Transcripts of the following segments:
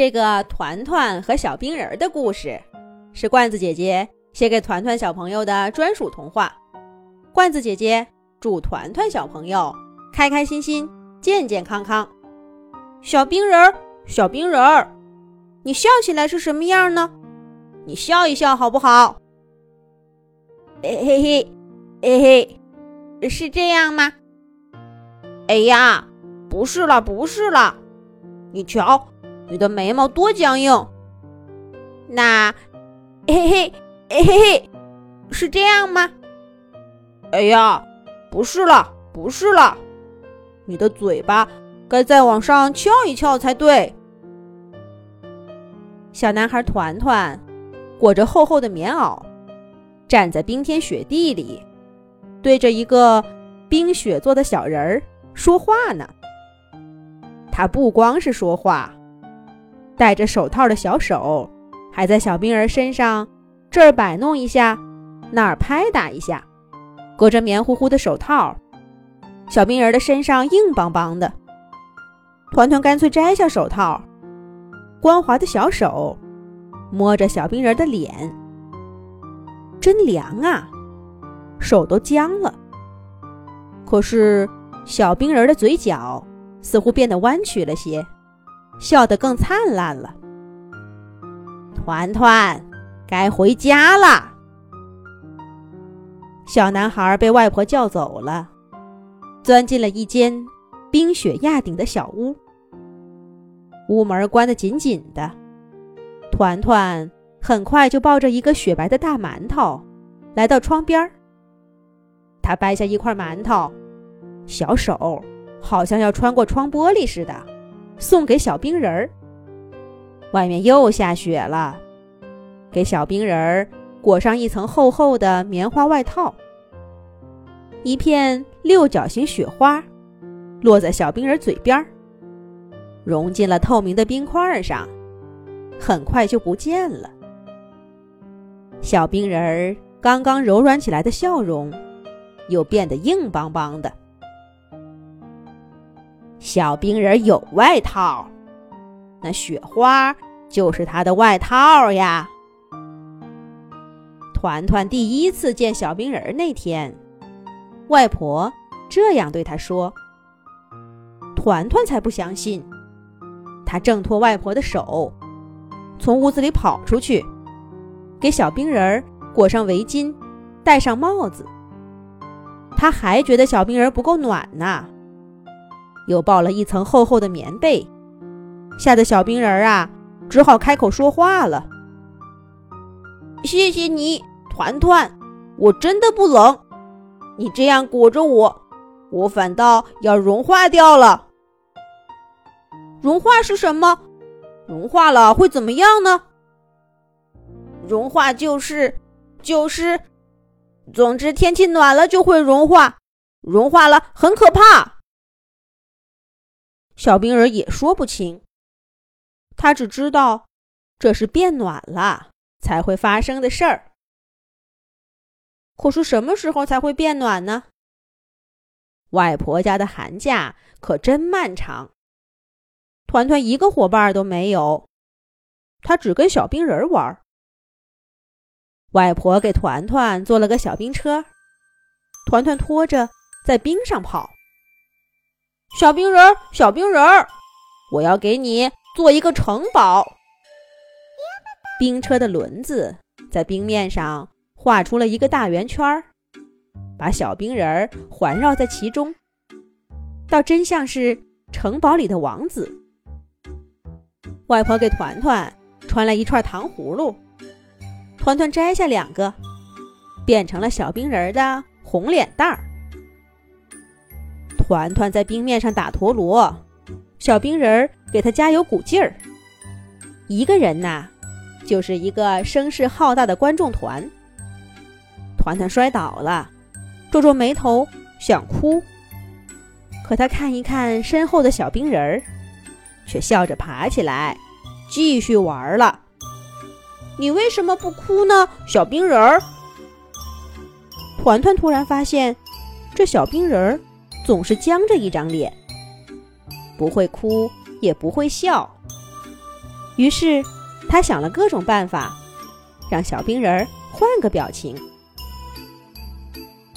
这个团团和小冰人的故事，是罐子姐姐写给团团小朋友的专属童话。罐子姐姐祝团团小朋友开开心心、健健康康。小冰人儿，小冰人儿，你笑起来是什么样呢？你笑一笑好不好？嘿嘿嘿，嘿嘿，是这样吗？哎呀，不是了，不是了，你瞧。你的眉毛多僵硬，那，嘿嘿，嘿嘿，是这样吗？哎呀，不是了，不是了，你的嘴巴该再往上翘一翘才对。小男孩团团裹着厚厚的棉袄，站在冰天雪地里，对着一个冰雪做的小人儿说话呢。他不光是说话。戴着手套的小手，还在小冰人身上这儿摆弄一下，那儿拍打一下。隔着棉乎乎的手套，小冰人的身上硬邦邦的。团团干脆摘下手套，光滑的小手摸着小冰人的脸，真凉啊，手都僵了。可是小冰人的嘴角似乎变得弯曲了些。笑得更灿烂了。团团，该回家了。小男孩被外婆叫走了，钻进了一间冰雪压顶的小屋。屋门关得紧紧的，团团很快就抱着一个雪白的大馒头来到窗边。他掰下一块馒头，小手好像要穿过窗玻璃似的。送给小冰人儿。外面又下雪了，给小冰人儿裹上一层厚厚的棉花外套。一片六角形雪花落在小冰人嘴边，融进了透明的冰块上，很快就不见了。小冰人儿刚刚柔软起来的笑容，又变得硬邦邦的。小冰人有外套，那雪花就是他的外套呀。团团第一次见小冰人那天，外婆这样对他说。团团才不相信，他挣脱外婆的手，从屋子里跑出去，给小冰人裹上围巾，戴上帽子。他还觉得小冰人不够暖呢。又抱了一层厚厚的棉被，吓得小冰人儿啊，只好开口说话了：“谢谢你，团团，我真的不冷。你这样裹着我，我反倒要融化掉了。融化是什么？融化了会怎么样呢？融化就是，就是，总之天气暖了就会融化，融化了很可怕。”小冰人也说不清，他只知道这是变暖了才会发生的事儿。可是什么时候才会变暖呢？外婆家的寒假可真漫长，团团一个伙伴都没有，他只跟小冰人玩。外婆给团团做了个小冰车，团团拖着在冰上跑。小冰人儿，小冰人儿，我要给你做一个城堡。冰车的轮子在冰面上画出了一个大圆圈儿，把小冰人儿环绕在其中，倒真像是城堡里的王子。外婆给团团穿了一串糖葫芦，团团摘下两个，变成了小冰人儿的红脸蛋儿。团团在冰面上打陀螺，小冰人儿给他加油鼓劲儿。一个人呐，就是一个声势浩大的观众团。团团摔倒了，皱皱眉头想哭，可他看一看身后的小冰人儿，却笑着爬起来，继续玩了。你为什么不哭呢，小冰人儿？团团突然发现，这小冰人儿。总是僵着一张脸，不会哭也不会笑，于是他想了各种办法，让小冰人儿换个表情。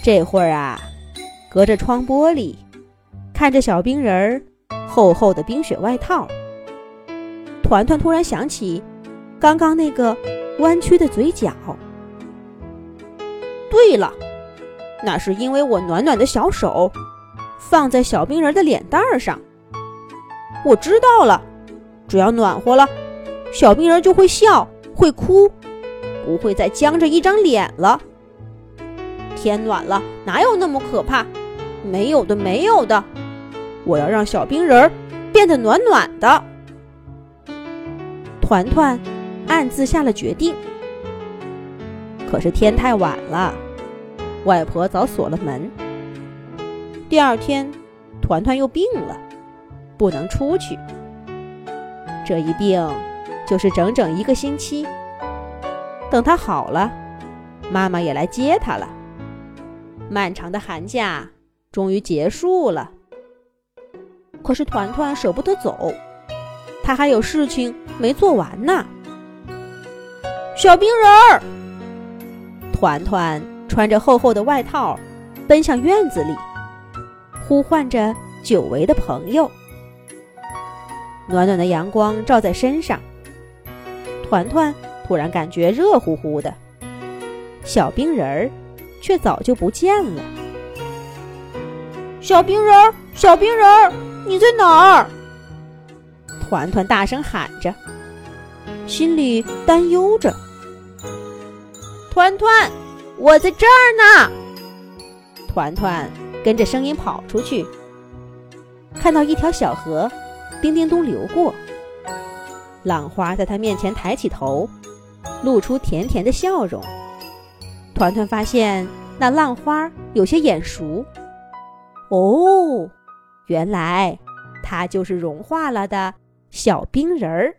这会儿啊，隔着窗玻璃，看着小冰人儿厚厚的冰雪外套，团团突然想起刚刚那个弯曲的嘴角。对了，那是因为我暖暖的小手放在小冰人的脸蛋上。我知道了，只要暖和了，小冰人就会笑，会哭，不会再僵着一张脸了。天暖了，哪有那么可怕？没有的，没有的。我要让小冰人变得暖暖的。团团暗自下了决定。可是天太晚了，外婆早锁了门。第二天，团团又病了，不能出去。这一病就是整整一个星期。等他好了，妈妈也来接他了。漫长的寒假终于结束了，可是团团舍不得走，他还有事情没做完呢。小冰人儿，团团穿着厚厚的外套，奔向院子里，呼唤着久违的朋友。暖暖的阳光照在身上，团团突然感觉热乎乎的。小冰人儿。却早就不见了。小冰人儿，小冰人儿，你在哪儿？团团大声喊着，心里担忧着。团团，我在这儿呢。团团跟着声音跑出去，看到一条小河，叮叮咚流过。浪花在他面前抬起头，露出甜甜的笑容。团团发现那浪花有些眼熟，哦，原来它就是融化了的小冰人儿。